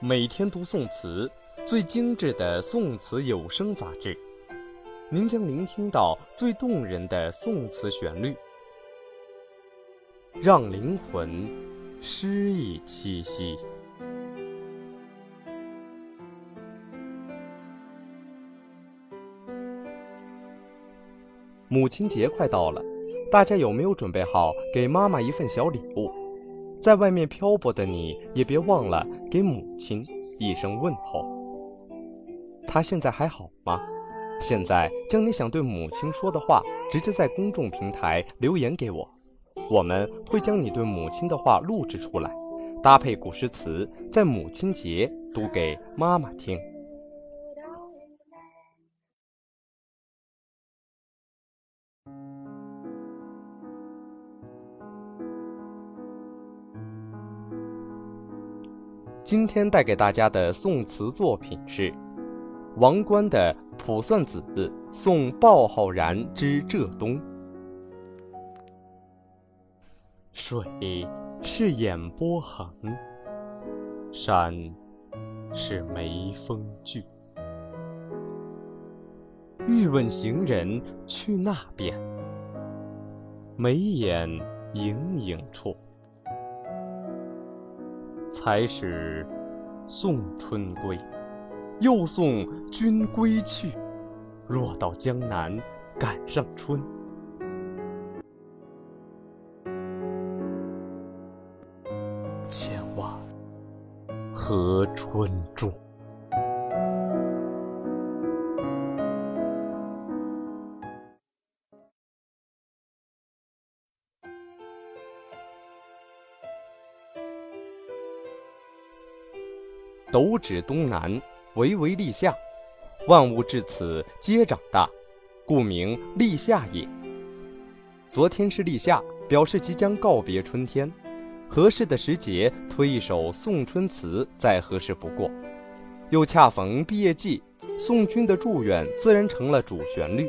每天读宋词，最精致的宋词有声杂志。您将聆听到最动人的宋词旋律，让灵魂诗意栖息。母亲节快到了，大家有没有准备好给妈妈一份小礼物？在外面漂泊的你，也别忘了给母亲一声问候。她现在还好吗？现在将你想对母亲说的话直接在公众平台留言给我，我们会将你对母亲的话录制出来，搭配古诗词，在母亲节读给妈妈听。今天带给大家的宋词作品是王观的。卜算子送鲍浩然之浙东。水是眼波横，山是眉峰聚。欲问行人去那边，眉眼影影处。才始送春归。又送君归去，若到江南赶上春，千万和春住。斗指东南。巍巍立夏，万物至此皆长大，故名立夏也。昨天是立夏，表示即将告别春天，合适的时节推一首送春词再合适不过。又恰逢毕业季，送君的祝愿自然成了主旋律。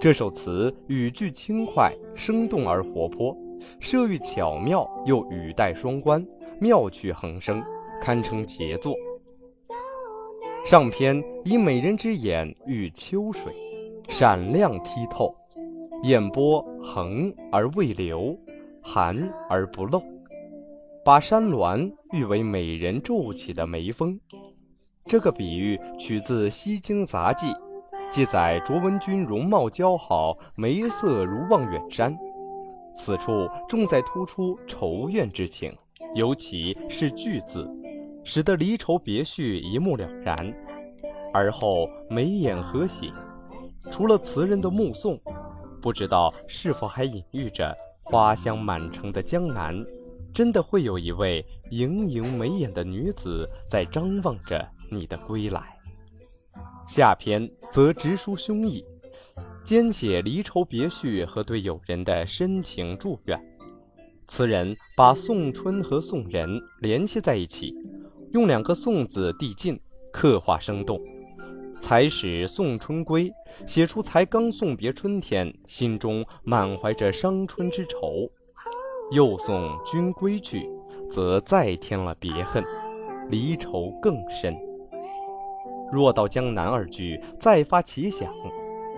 这首词语句轻快，生动而活泼，设喻巧妙又语带双关，妙趣横生，堪称杰作。上篇以美人之眼喻秋水，闪亮剔透，眼波横而未流，含而不露，把山峦喻为美人皱起的眉峰。这个比喻取自《西京杂记》，记载卓文君容貌姣好，眉色如望远山。此处重在突出愁怨之情，尤其是句字。使得离愁别绪一目了然，而后眉眼和喜。除了词人的目送，不知道是否还隐喻着花香满城的江南，真的会有一位盈盈眉眼的女子在张望着你的归来。下篇则直抒胸臆，兼写离愁别绪和对友人的深情祝愿。词人把送春和送人联系在一起。用两个“送”字递进，刻画生动。才始送春归，写出才刚送别春天，心中满怀着伤春之愁；又送君归去，则再添了别恨，离愁更深。若到江南二句再发奇想，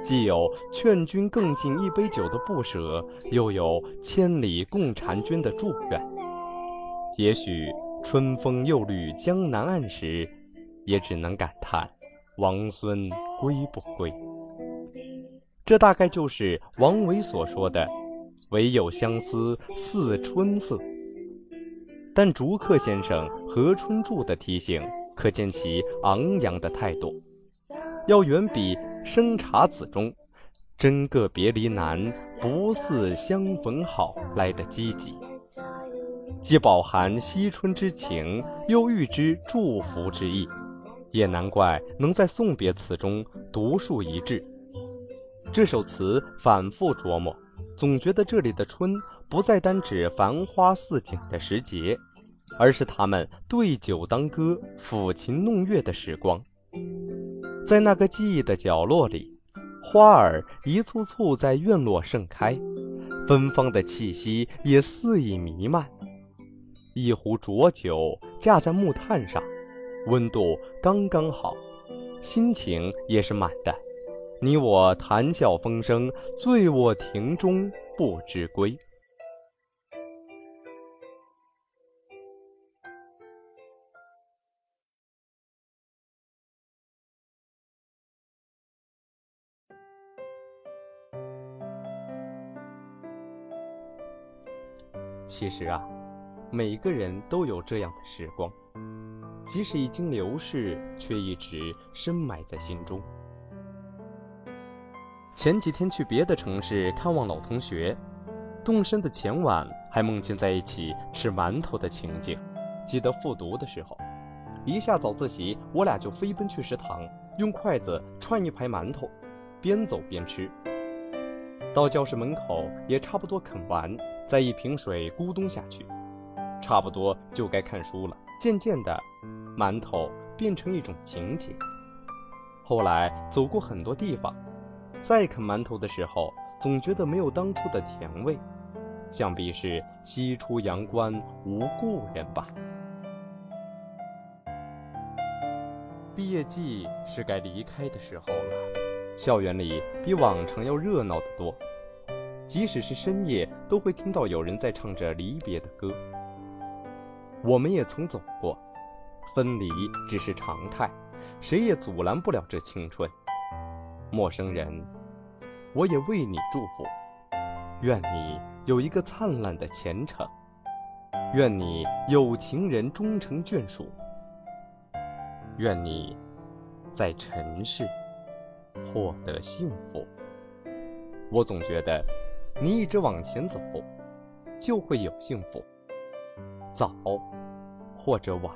既有劝君更尽一杯酒的不舍，又有千里共婵娟的祝愿。也许。春风又绿江南岸时，也只能感叹王孙归不归。这大概就是王维所说的“唯有相思似春色”。但竹客先生何春柱的提醒，可见其昂扬的态度，要远比《生查子》中“真个别离难，不似相逢好”来的积极。既饱含惜春之情，又寓之祝福之意，也难怪能在送别词中独树一帜。这首词反复琢磨，总觉得这里的春不再单指繁花似锦的时节，而是他们对酒当歌、抚琴弄月的时光。在那个记忆的角落里，花儿一簇簇在院落盛开，芬芳的气息也肆意弥漫。一壶浊酒，架在木炭上，温度刚刚好，心情也是满的。你我谈笑风生，醉卧亭中不知归。其实啊，每个人都有这样的时光，即使已经流逝，却一直深埋在心中。前几天去别的城市看望老同学，动身的前晚还梦见在一起吃馒头的情景。记得复读的时候，一下早自习，我俩就飞奔去食堂，用筷子串一排馒头，边走边吃。到教室门口也差不多啃完。再一瓶水咕咚下去，差不多就该看书了。渐渐的，馒头变成一种情节。后来走过很多地方，再啃馒头的时候，总觉得没有当初的甜味。想必是西出阳关无故人吧。毕业季是该离开的时候了，校园里比往常要热闹得多。即使是深夜，都会听到有人在唱着离别的歌。我们也曾走过，分离只是常态，谁也阻拦不了这青春。陌生人，我也为你祝福，愿你有一个灿烂的前程，愿你有情人终成眷属，愿你在尘世获得幸福。我总觉得。你一直往前走，就会有幸福，早或者晚。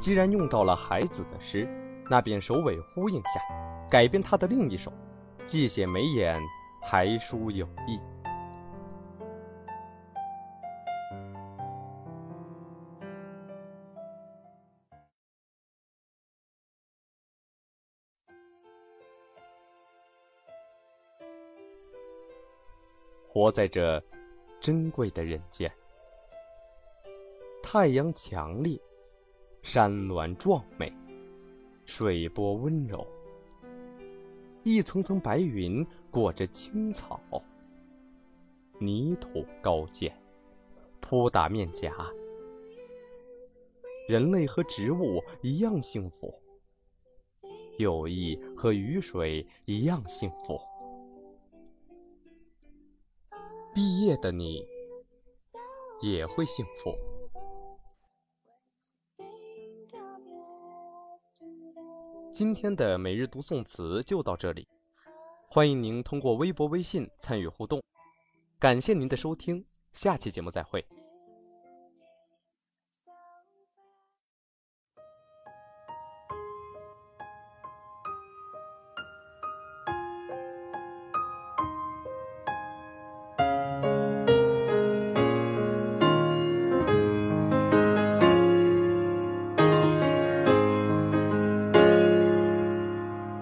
既然用到了孩子的诗，那便首尾呼应下，改编他的另一首，既写眉眼，还书有意。活在这珍贵的人间，太阳强烈，山峦壮美，水波温柔，一层层白云裹着青草，泥土高见，扑打面颊。人类和植物一样幸福，友谊和雨水一样幸福。毕业的你也会幸福。今天的每日读宋词就到这里，欢迎您通过微博、微信参与互动。感谢您的收听，下期节目再会。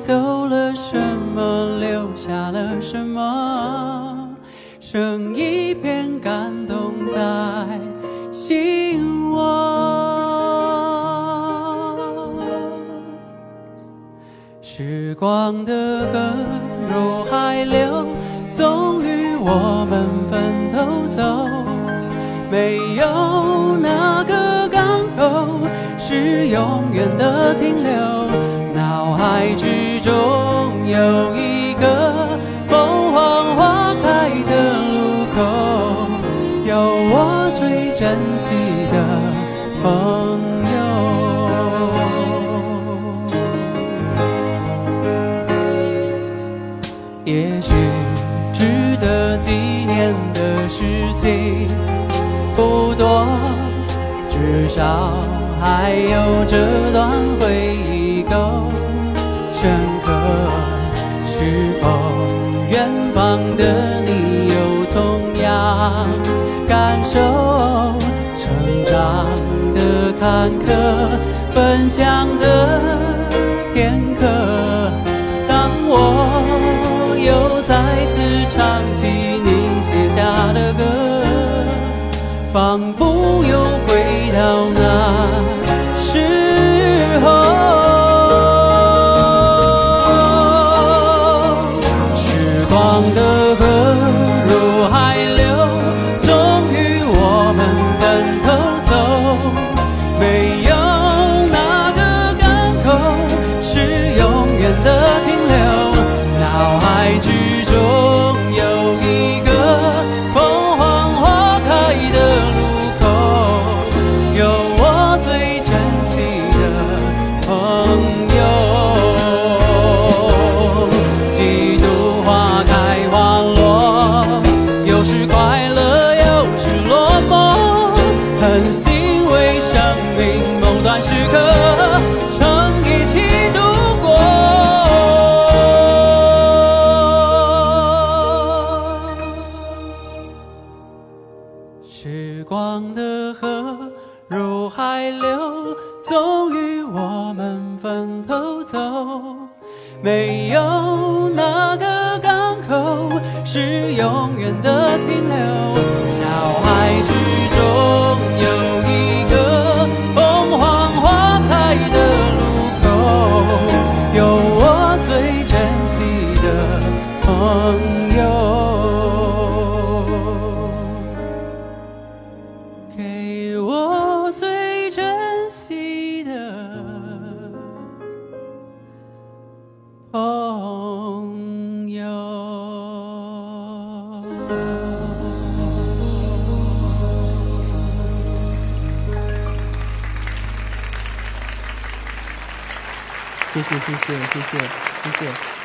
走了什么，留下了什么？剩一片感动在心窝。时光的河入海流，终于我们分头走。没有哪个港口是永远的停留。海之中有一个凤凰花开的路口，有我最珍惜的朋友，也许值得纪念的事情不多，至少还有这段回忆够。深刻是否远方的你有同样感受成长的坎坷分享的片刻当我又再次唱起你写下的歌仿佛又回到那谢谢谢谢谢谢谢谢。